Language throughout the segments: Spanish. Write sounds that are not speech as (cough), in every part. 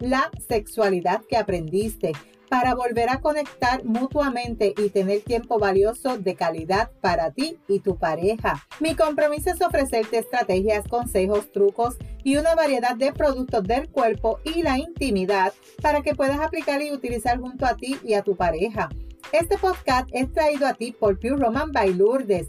la sexualidad que aprendiste para volver a conectar mutuamente y tener tiempo valioso de calidad para ti y tu pareja. Mi compromiso es ofrecerte estrategias, consejos, trucos y una variedad de productos del cuerpo y la intimidad para que puedas aplicar y utilizar junto a ti y a tu pareja. Este podcast es traído a ti por Pure Roman by Lourdes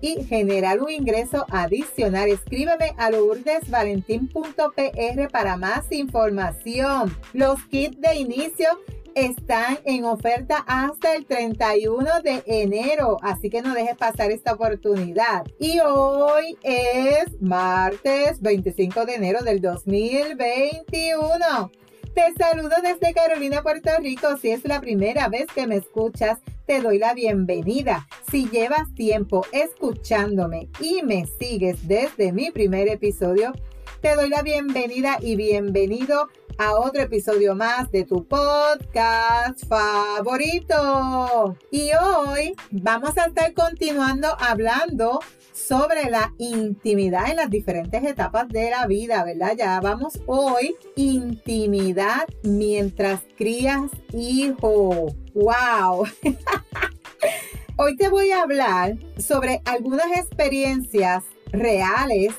y generar un ingreso adicional. Escríbeme a lourdesvalentín.pr para más información. Los kits de inicio están en oferta hasta el 31 de enero, así que no dejes pasar esta oportunidad. Y hoy es martes 25 de enero del 2021. Te saludo desde Carolina, Puerto Rico. Si es la primera vez que me escuchas, te doy la bienvenida. Si llevas tiempo escuchándome y me sigues desde mi primer episodio, te doy la bienvenida y bienvenido a otro episodio más de tu podcast favorito. Y hoy vamos a estar continuando hablando sobre la intimidad en las diferentes etapas de la vida, ¿verdad? Ya vamos hoy, intimidad mientras crías hijo. ¡Wow! (laughs) hoy te voy a hablar sobre algunas experiencias reales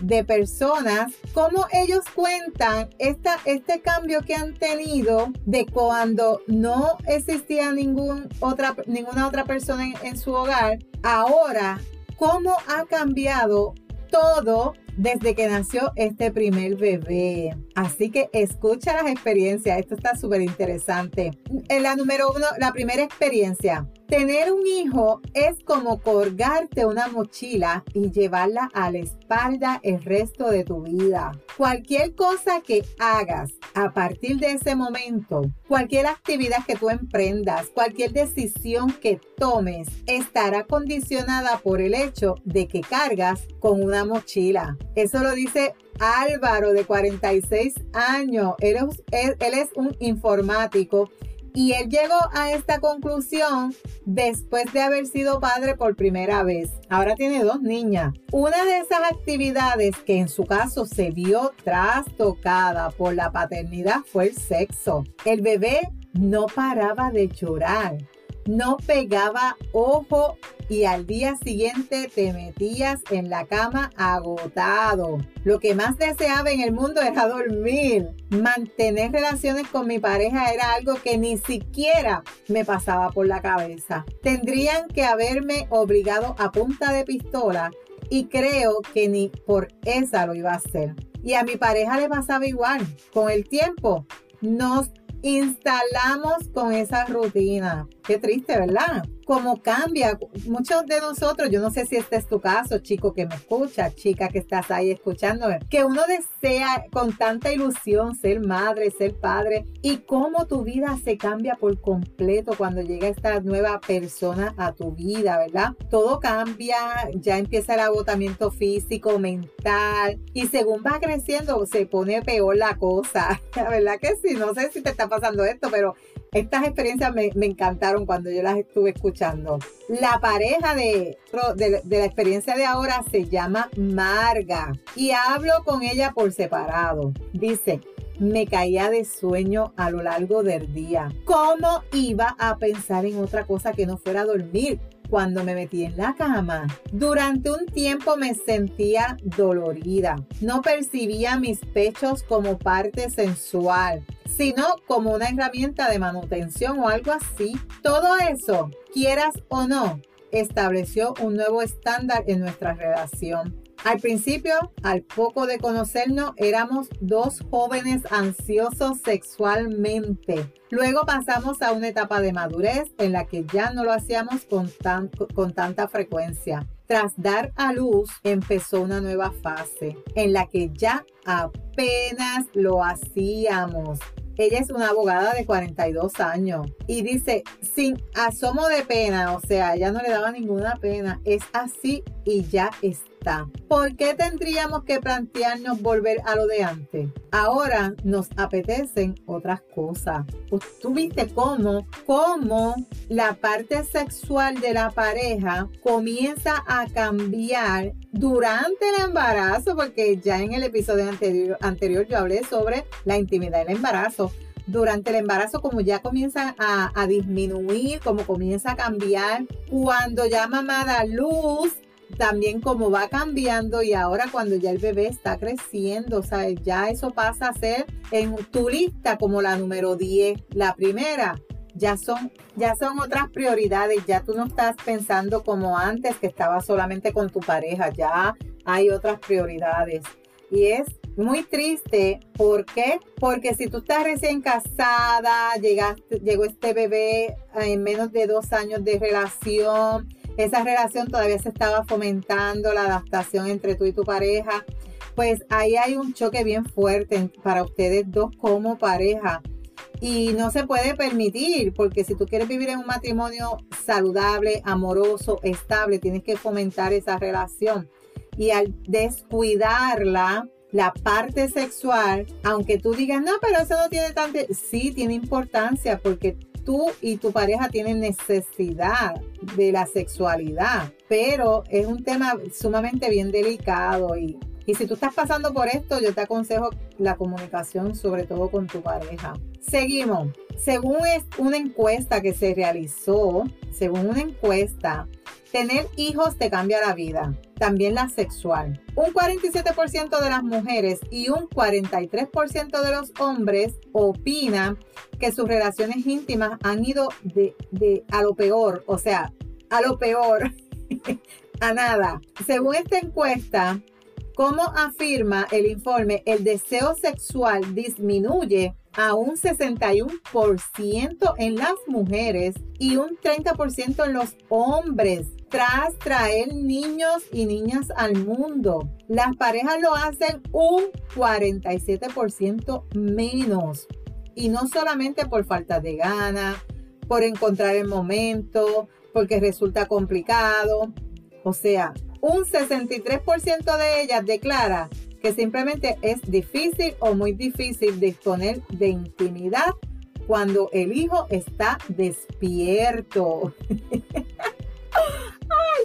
de personas, cómo ellos cuentan esta, este cambio que han tenido de cuando no existía otra, ninguna otra persona en su hogar, ahora cómo ha cambiado todo desde que nació este primer bebé. Así que escucha las experiencias, esto está súper interesante. En la número uno, la primera experiencia. Tener un hijo es como colgarte una mochila y llevarla a la espalda el resto de tu vida. Cualquier cosa que hagas a partir de ese momento, cualquier actividad que tú emprendas, cualquier decisión que tomes, estará condicionada por el hecho de que cargas con una mochila. Eso lo dice Álvaro de 46 años. Él es, un informático y él llegó a esta conclusión después de haber sido padre por primera vez. Ahora tiene dos niñas. Una de esas actividades que en su caso se vio trastocada por la paternidad fue el sexo. El bebé no paraba de llorar no pegaba ojo y al día siguiente te metías en la cama agotado. Lo que más deseaba en el mundo era dormir. Mantener relaciones con mi pareja era algo que ni siquiera me pasaba por la cabeza. Tendrían que haberme obligado a punta de pistola y creo que ni por esa lo iba a hacer. Y a mi pareja le pasaba igual. Con el tiempo nos instalamos con esa rutina. Qué triste, ¿verdad? Como cambia. Muchos de nosotros, yo no sé si este es tu caso, chico que me escucha, chica que estás ahí escuchándome, que uno desea con tanta ilusión ser madre, ser padre, y cómo tu vida se cambia por completo cuando llega esta nueva persona a tu vida, ¿verdad? Todo cambia, ya empieza el agotamiento físico, mental, y según va creciendo se pone peor la cosa. La (laughs) verdad que sí, no sé si te está pasando esto, pero estas experiencias me, encantaron cuando yo las estuve escuchando. La pareja de, de, la experiencia de ahora se llama Marga y hablo con ella por separado. Dice, me caía de sueño a lo largo del día. ¿Cómo iba a pensar en otra cosa que no fuera dormir? Cuando me metí en la cama, durante un tiempo me sentía dolorida. No percibía mis pechos como parte sensual, sino como una herramienta de manutención o algo así. Todo eso, quieras o no, estableció un nuevo estándar en nuestra relación. Al principio, al poco de conocernos, éramos dos jóvenes ansiosos sexualmente. Luego pasamos a una etapa de madurez en la que ya no lo hacíamos con, con tanta frecuencia. Tras dar a luz, empezó una nueva fase en la que ya apenas lo hacíamos. Ella es una abogada de 42 años y dice, sin asomo de pena, o sea, ella no le daba ninguna pena, es así y ya está ¿Por qué tendríamos que plantearnos volver a lo de antes? Ahora nos apetecen otras cosas. Pues, tú viste cómo, cómo la parte sexual de la pareja comienza a cambiar durante el embarazo, porque ya en el episodio anterior, yo hablé sobre la intimidad del embarazo durante el embarazo como ya comienza a, a, disminuir, como comienza a cambiar, cuando ya mamá da luz, también como va cambiando y ahora cuando ya el bebé está creciendo, o sea, ya eso pasa a ser en tu lista como la número 10, la primera. Ya son, ya son otras prioridades, ya tú no estás pensando como antes que estabas solamente con tu pareja, ya hay otras prioridades. Y es muy triste, ¿por qué? Porque si tú estás recién casada, llegaste, llegó este bebé en menos de dos años de relación, esa relación todavía se estaba fomentando, la adaptación entre tú y tu pareja, pues ahí hay un choque bien fuerte para ustedes dos como pareja. Y no se puede permitir, porque si tú quieres vivir en un matrimonio saludable, amoroso, estable, tienes que fomentar esa relación. Y al descuidarla, la parte sexual, aunque tú digas, no, pero eso no tiene tanta, sí tiene importancia porque tú y tu pareja tienen necesidad de la sexualidad, pero es un tema sumamente bien delicado y, y si tú estás pasando por esto, yo te aconsejo la comunicación, sobre todo con tu pareja. Seguimos. Según es una encuesta que se realizó, según una encuesta, tener hijos te cambia la vida, también la sexual. Un 47% de las mujeres y un 43% de los hombres opinan que sus relaciones íntimas han ido de, de a lo peor, o sea, a lo peor, (laughs) a nada. Según esta encuesta, como afirma el informe, el deseo sexual disminuye a un 61% en las mujeres y un 30% en los hombres tras traer niños y niñas al mundo. Las parejas lo hacen un 47% menos. Y no solamente por falta de ganas, por encontrar el momento, porque resulta complicado. O sea, un 63% de ellas declara que simplemente es difícil o muy difícil disponer de intimidad cuando el hijo está despierto. (laughs)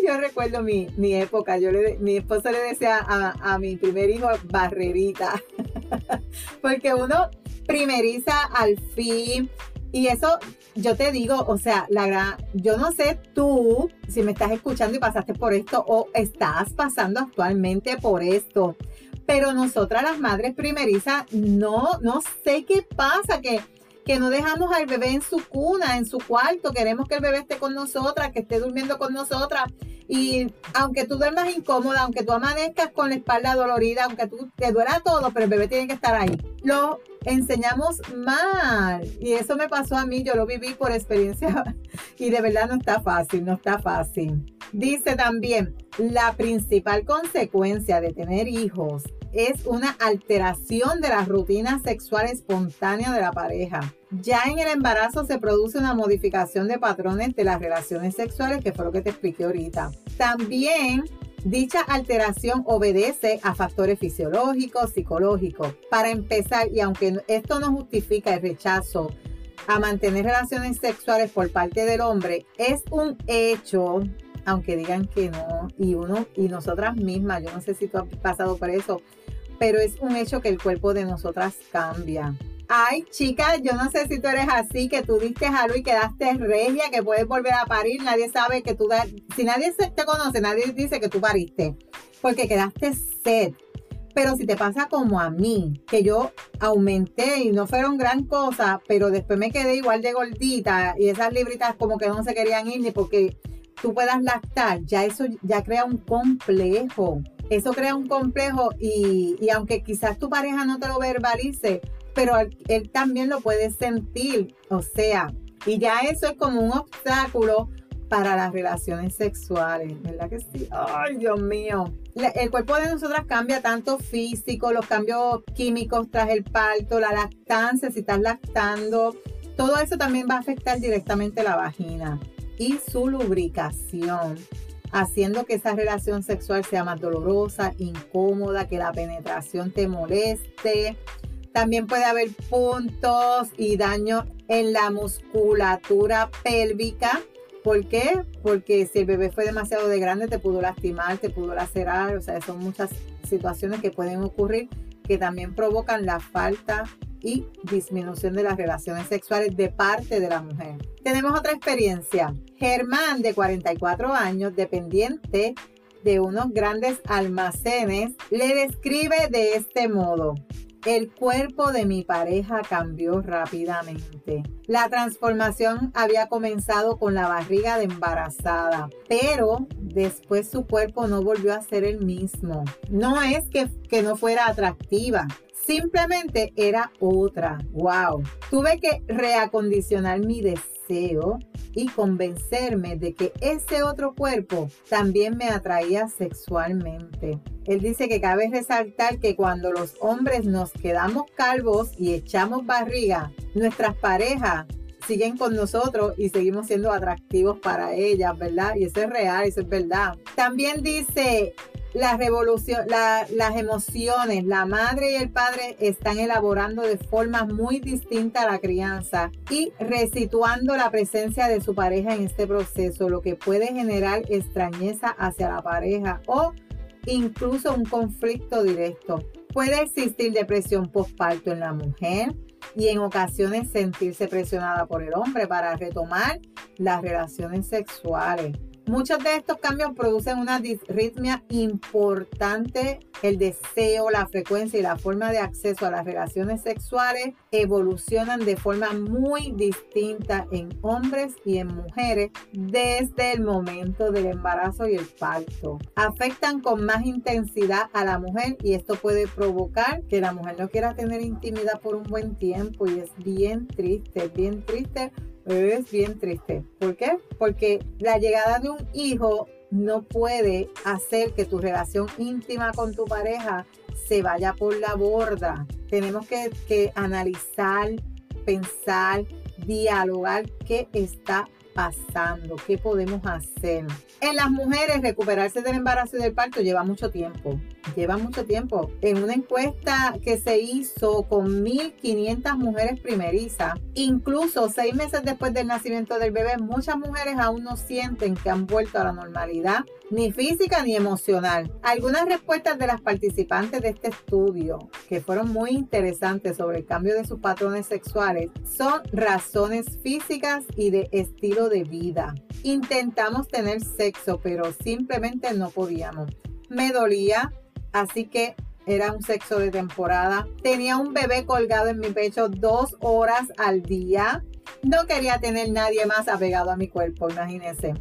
Yo recuerdo mi, época, yo le, mi esposo le decía a, a mi primer hijo barrerita, (laughs) porque uno primeriza al fin, y eso, yo te digo, o sea, la gran, yo no sé tú si me estás escuchando y pasaste por esto o estás pasando actualmente por esto, pero nosotras las madres primerizas, no, no sé qué pasa, que, que no dejamos al bebé en su cuna, en su cuarto, queremos que el bebé esté con nosotras, que esté durmiendo con nosotras. Y aunque tú duermas incómoda, aunque tú amanezcas con la espalda dolorida, aunque tú te duela todo, pero el bebé tiene que estar ahí. Lo enseñamos mal. Y eso me pasó a mí, yo lo viví por experiencia (laughs) y de verdad no está fácil, no está fácil. Dice también, la principal consecuencia de tener hijos es una alteración de la rutina sexual espontánea de la pareja. Ya en el embarazo se produce una modificación de patrones de las relaciones sexuales, que fue lo que te expliqué ahorita. También Dicha alteración obedece a factores fisiológicos, psicológicos. Para empezar, y aunque esto no justifica el rechazo a mantener relaciones sexuales por parte del hombre, es un hecho aunque digan que no, y uno, y nosotras mismas, yo no sé si tú has pasado por eso, pero es un hecho que el cuerpo de nosotras cambia. Ay, chica, yo no sé si tú eres así, que tú diste a y quedaste regia, que puedes volver a parir. Nadie sabe que tú, si nadie te conoce, nadie dice que tú pariste, porque quedaste sed. Pero si te pasa como a mí, que yo aumenté y no fueron gran cosa, pero después me quedé igual de gordita y esas libritas como que no se querían ir ni porque tú puedas lactar, ya eso ya crea un complejo. Eso crea un complejo y, y aunque quizás tu pareja no te lo verbalice, pero él, también lo puede sentir. O sea, y ya eso es como un obstáculo para las relaciones sexuales, ¿verdad que sí? Ay, Dios mío. El cuerpo de nosotras cambia tanto físico, los cambios químicos tras el parto, la lactancia, si estás lactando, todo eso también va a afectar directamente la vagina y su lubricación, haciendo que esa relación sexual sea más dolorosa, incómoda, que la penetración te moleste, también puede haber puntos y daño en la musculatura pélvica. ¿Por qué? Porque si el bebé fue demasiado de grande te pudo lastimar, te pudo lacerar, o sea, son muchas situaciones que pueden ocurrir que también provocan la falta y disminución de las relaciones sexuales de parte de la mujer. Tenemos otra experiencia. Germán, de 44 años, dependiente de unos grandes almacenes, le describe de este modo. El cuerpo de mi pareja cambió rápidamente. La transformación había comenzado con la barriga de embarazada, pero después su cuerpo no volvió a ser el mismo. No es que, que no fuera atractiva, simplemente era otra. ¡Wow! Tuve que reacondicionar mi deseo y convencerme de que ese otro cuerpo también me atraía sexualmente. Él dice que cabe resaltar que cuando los hombres nos quedamos calvos y echamos barriga, nuestras parejas siguen con nosotros y seguimos siendo atractivos para ellas, ¿verdad? Y eso es real, eso es verdad. También dice, la revolución, las emociones, la madre y el padre están elaborando de forma muy distinta la crianza y resituando la presencia de su pareja en este proceso, lo que puede generar extrañeza hacia la pareja o incluso un conflicto directo. Puede existir depresión postparto en la mujer y en ocasiones sentirse presionada por el hombre para retomar las relaciones sexuales. Muchos de estos cambios producen una disritmia importante. El deseo, la frecuencia y la forma de acceso a las relaciones sexuales evolucionan de forma muy distinta en hombres y en mujeres desde el momento del embarazo y el parto. Afectan con más intensidad a la mujer y esto puede provocar que la mujer no quiera tener intimidad por un buen tiempo y es bien triste, bien triste es bien triste. ¿Por qué? Porque la llegada de un hijo no puede hacer que tu relación íntima con tu pareja se vaya por la borda. Tenemos que, que analizar, pensar, dialogar qué está pasando, qué podemos hacer. En las mujeres, recuperarse del embarazo y del parto lleva mucho tiempo lleva mucho tiempo. En una encuesta que se hizo con 1.500 mujeres primerizas, incluso seis meses después del nacimiento del bebé, muchas mujeres aún no sienten que han vuelto a la normalidad, ni física ni emocional. Algunas respuestas de las participantes de este estudio, que fueron muy interesantes sobre el cambio de sus patrones sexuales, son razones físicas y de estilo de vida. Intentamos tener sexo, pero simplemente no podíamos. Me dolía, así que era un sexo de temporada. Tenía un bebé colgado en mi pecho dos horas al día. No quería tener nadie más apegado a mi cuerpo, imagínense.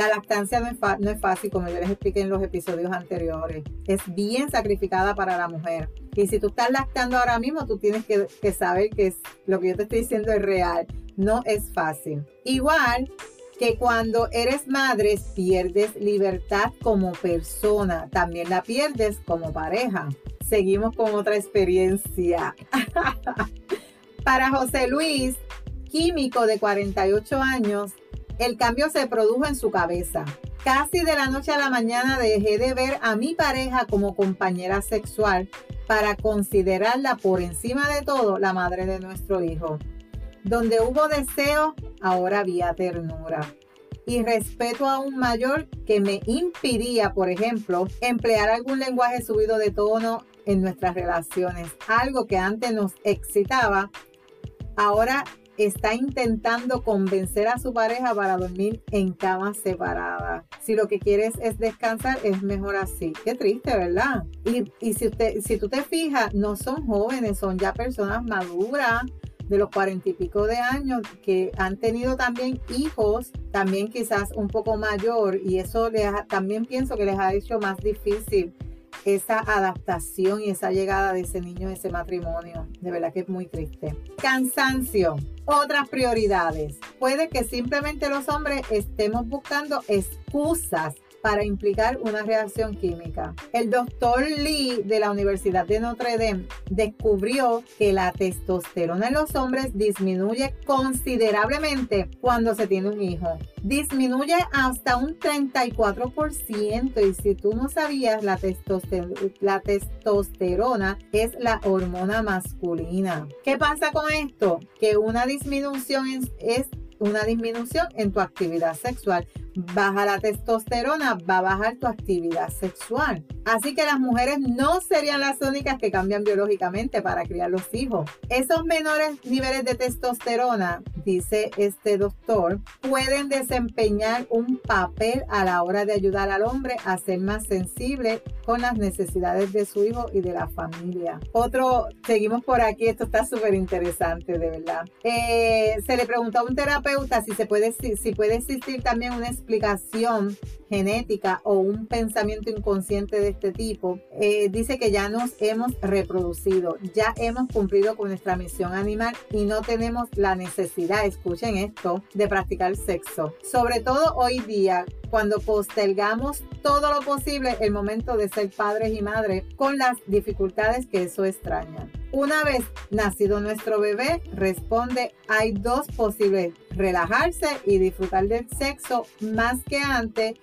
La lactancia no es, fácil, como yo les expliqué en los episodios anteriores. Es bien sacrificada para la mujer. Y si tú estás lactando ahora mismo, tú tienes que, que saber que es, lo que yo te estoy diciendo es real. No es fácil. Igual, que cuando eres madre pierdes libertad como persona, también la pierdes como pareja. Seguimos con otra experiencia. (laughs) Para José Luis, químico de 48 años, el cambio se produjo en su cabeza. Casi de la noche a la mañana dejé de ver a mi pareja como compañera sexual para considerarla por encima de todo la madre de nuestro hijo. Donde hubo deseo, ahora había ternura. Y respeto a un mayor que me impidía, por ejemplo, emplear algún lenguaje subido de tono en nuestras relaciones. Algo que antes nos excitaba, ahora está intentando convencer a su pareja para dormir en cama separada. Si lo que quieres es descansar, es mejor así. Qué triste, ¿verdad? Y, y si, usted, si tú te fijas, no son jóvenes, son ya personas maduras de los cuarenta y pico de años que han tenido también hijos, también quizás un poco mayor, y eso les también pienso que les ha hecho más difícil esa adaptación y esa llegada de ese niño a ese matrimonio. De verdad que es muy triste. Cansancio. Otras prioridades. Puede que simplemente los hombres estemos buscando excusas para implicar una reacción química. El doctor Lee de la Universidad de Notre Dame descubrió que la testosterona en los hombres disminuye considerablemente cuando se tiene un hijo. Disminuye hasta un 34% y si tú no sabías, la, la testosterona es la hormona masculina. ¿Qué pasa con esto? Que una disminución es una disminución en tu actividad sexual baja la testosterona, va a bajar tu actividad sexual. Así que las mujeres no serían las únicas que cambian biológicamente para criar los hijos. Esos menores niveles de testosterona, dice este doctor, pueden desempeñar un papel a la hora de ayudar al hombre a ser más sensible con las necesidades de su hijo y de la familia. Otro, seguimos por aquí, esto está súper interesante, de verdad. Eh, se le preguntó a un terapeuta si se puede, si puede existir también una explicación genética o un pensamiento inconsciente de este tipo, eh, dice que ya nos hemos reproducido, ya hemos cumplido con nuestra misión animal y no tenemos la necesidad, escuchen esto, de practicar sexo. Sobre todo hoy día, cuando postergamos todo lo posible el momento de ser padres y madres con las dificultades que eso extraña. Una vez nacido nuestro bebé, responde, hay dos posibles, relajarse y disfrutar del sexo más que antes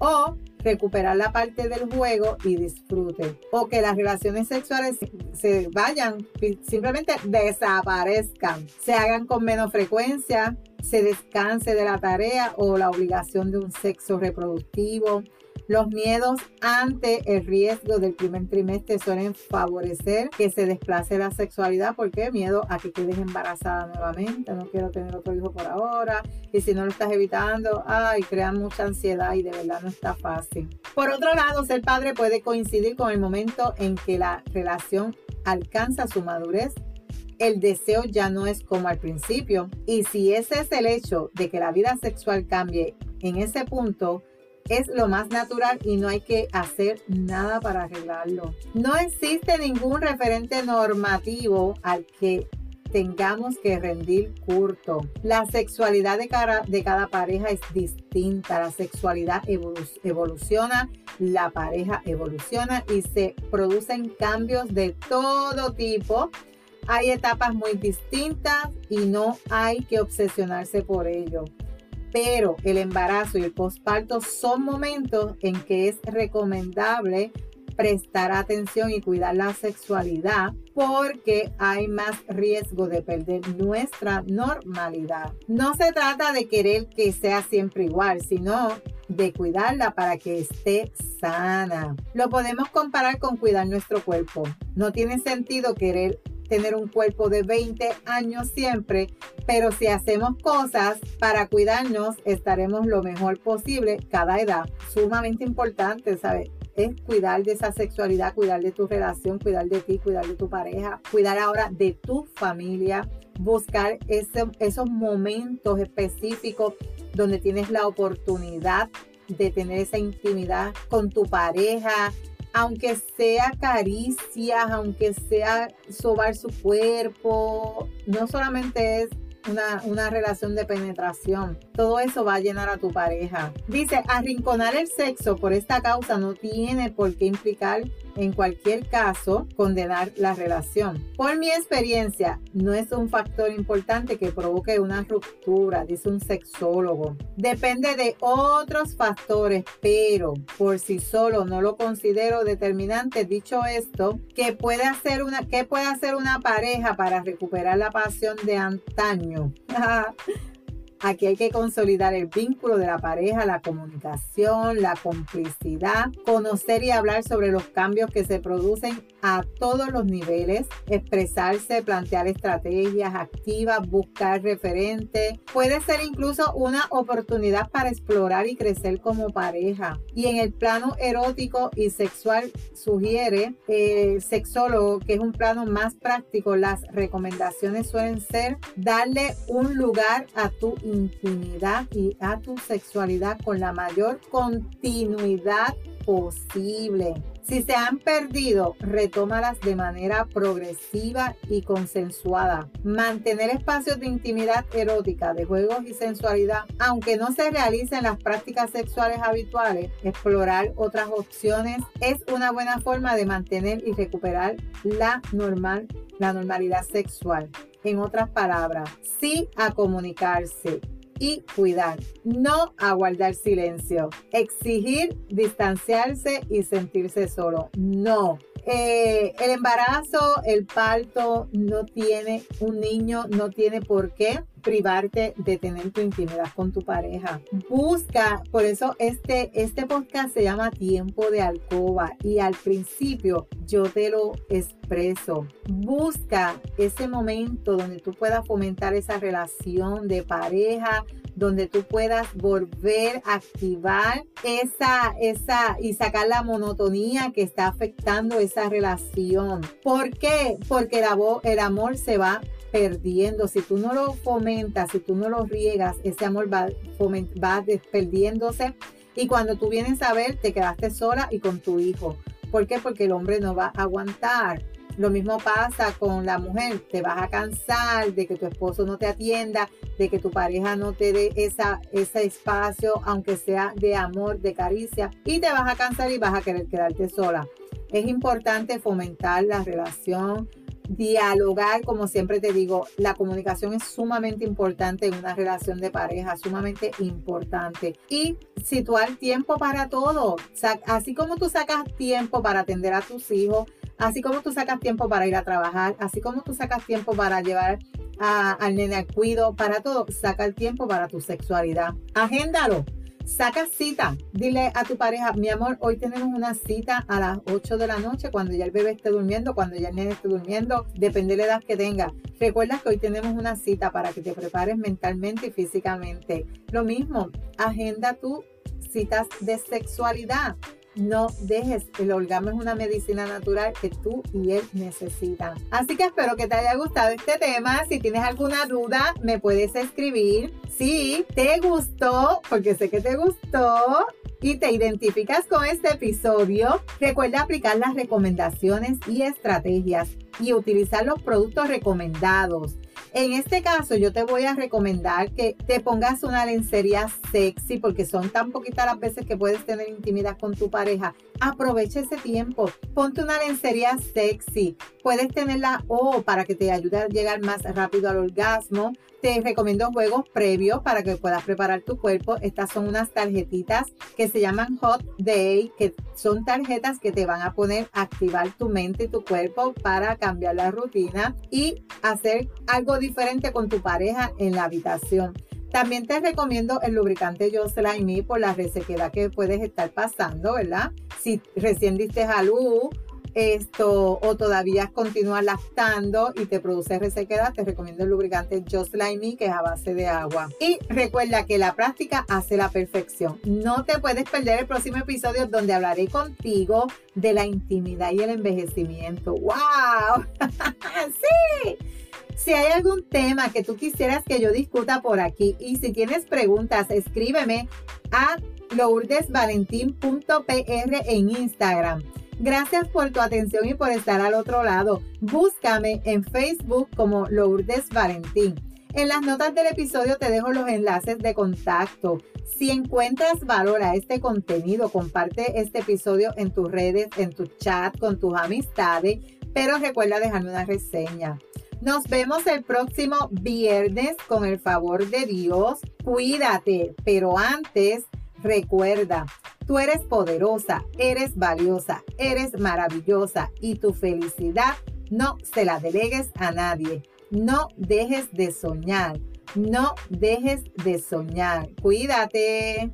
o recuperar la parte del juego y disfrute. O que las relaciones sexuales se vayan, simplemente desaparezcan, se hagan con menos frecuencia, se descanse de la tarea o la obligación de un sexo reproductivo, los miedos ante el riesgo del primer trimestre suelen favorecer que se desplace la sexualidad. Porque miedo a que quedes embarazada nuevamente, no quiero tener otro hijo por ahora. Y si no lo estás evitando, ay, crean mucha ansiedad y de verdad no está fácil. Por otro lado, ser padre puede coincidir con el momento en que la relación alcanza su madurez. El deseo ya no es como al principio. Y si ese es el hecho de que la vida sexual cambie en ese punto, es lo más natural y no hay que hacer nada para arreglarlo. No existe ningún referente normativo al que tengamos que rendir curto. La sexualidad de cada pareja es distinta. La sexualidad evoluciona, la pareja evoluciona y se producen cambios de todo tipo. Hay etapas muy distintas y no hay que obsesionarse por ello pero el embarazo y el posparto son momentos en que es recomendable prestar atención y cuidar la sexualidad porque hay más riesgo de perder nuestra normalidad. No se trata de querer que sea siempre igual, sino de cuidarla para que esté sana. Lo podemos comparar con cuidar nuestro cuerpo. No tiene sentido querer tener un cuerpo de 20 años siempre, pero si hacemos cosas para cuidarnos, estaremos lo mejor posible cada edad. Sumamente importante, ¿sabes? Es cuidar de esa sexualidad, cuidar de tu relación, cuidar de ti, cuidar de tu pareja, cuidar ahora de tu familia, buscar esos momentos específicos donde tienes la oportunidad de tener esa intimidad con tu pareja, aunque sea caricias, aunque sea sobar su cuerpo, no solamente es una, una, relación de penetración. Todo eso va a llenar a tu pareja. Dice, arrinconar el sexo por esta causa no tiene por qué implicar en cualquier caso, condenar la relación. Por mi experiencia, no es un factor importante que provoque una ruptura, dice un sexólogo. Depende de otros factores, pero por sí solo no lo considero determinante. Dicho esto, ¿qué puede hacer una, puede hacer una pareja para recuperar la pasión de antaño? Marinho. (laughs) Aquí hay que consolidar el vínculo de la pareja, la comunicación, la complicidad, conocer y hablar sobre los cambios que se producen a todos los niveles, expresarse, plantear estrategias activas, buscar referentes. Puede ser incluso una oportunidad para explorar y crecer como pareja. Y en el plano erótico y sexual sugiere el sexólogo que es un plano más práctico. Las recomendaciones suelen ser darle un lugar a tu intimidad y a tu sexualidad con la mayor continuidad posible. Si se han perdido, retómalas de manera progresiva y consensuada. Mantener espacios de intimidad erótica, de juegos y sensualidad, aunque no se realicen las prácticas sexuales habituales, explorar otras opciones es una buena forma de mantener y recuperar la normal, la normalidad sexual. En otras palabras, sí a comunicarse, y cuidar, no a guardar silencio, exigir distanciarse y sentirse solo, no. Eh, el embarazo, el parto no tiene, un niño no tiene por qué privarte de tener tu intimidad con tu pareja. Busca, por eso este, este podcast se llama Tiempo de Alcoba y al principio yo te lo expreso. Busca ese momento donde tú puedas fomentar esa relación de pareja, donde tú puedas volver a activar esa, esa y sacar la monotonía que está afectando esa relación. ¿Por qué? Porque el, el amor se va perdiendo. Si tú no lo fomentas, si tú no lo riegas, ese amor va, va perdiéndose. Y cuando tú vienes a ver, te quedaste sola y con tu hijo. ¿Por qué? Porque el hombre no va a aguantar. Lo mismo pasa con la mujer, te vas a cansar de que tu esposo no te atienda, de que tu pareja no te dé esa, ese espacio, aunque sea de amor, de caricia, y te vas a cansar y vas a querer quedarte sola. Es importante fomentar la relación, dialogar, como siempre te digo, la comunicación es sumamente importante en una relación de pareja, sumamente importante. Y situar tiempo para todo, así como tú sacas tiempo para atender a tus hijos, Así como tú sacas tiempo para ir a trabajar, así como tú sacas tiempo para llevar al nene al cuido, para todo, saca el tiempo para tu sexualidad. Agéndalo. Saca cita. Dile a tu pareja, mi amor, hoy tenemos una cita a las 8 de la noche cuando ya el bebé esté durmiendo, cuando ya el nene esté durmiendo, depende de la edad que tenga. Recuerda que hoy tenemos una cita para que te prepares mentalmente y físicamente. Lo mismo, agenda tus citas de sexualidad no dejes, el orgasmo es una medicina natural que tú y él necesitan. Así que espero que te haya gustado este tema. Si tienes alguna duda, me puedes escribir. Si te gustó, porque sé que te gustó, y te identificas con este episodio, recuerda aplicar las recomendaciones y estrategias y utilizar los productos recomendados. En este caso, yo te voy a recomendar que te pongas una lencería sexy porque son tan poquitas las veces que puedes tener intimidad con tu pareja. Aprovecha ese tiempo. Ponte una lencería sexy. Puedes tenerla O para que te ayude a llegar más rápido al orgasmo. Te recomiendo juegos previos para que puedas preparar tu cuerpo. Estas son unas tarjetitas que se llaman Hot Day, que son tarjetas que te van a poner a activar tu mente y tu cuerpo para cambiar la rutina y hacer algo diferente con tu pareja en la habitación. También te recomiendo el lubricante Jocelyn Me por la resequedad que puedes estar pasando, ¿verdad? Si recién diste a luz esto o todavía continúas lactando y te produce resequedad, te recomiendo el lubricante Just Like Me que es a base de agua. Y recuerda que la práctica hace la perfección. No te puedes perder el próximo episodio donde hablaré contigo de la intimidad y el envejecimiento. ¡Wow! (laughs) ¡Sí! Si hay algún tema que tú quisieras que yo discuta por aquí y si tienes preguntas, escríbeme a lourdesvalentín.pr en Instagram. Gracias por tu atención y por estar al otro lado. Búscame en Facebook como Lourdes Valentín. En las notas del episodio te dejo los enlaces de contacto. Si encuentras valor a este contenido, comparte este episodio en tus redes, en tu chat, con tus amistades, pero recuerda dejarme una reseña. Nos vemos el próximo viernes con el favor de Dios. Cuídate, pero antes recuerda, tú eres poderosa, eres valiosa, eres maravillosa y tu felicidad no se la delegues a nadie. No dejes de soñar no dejes de soñar. Cuídate.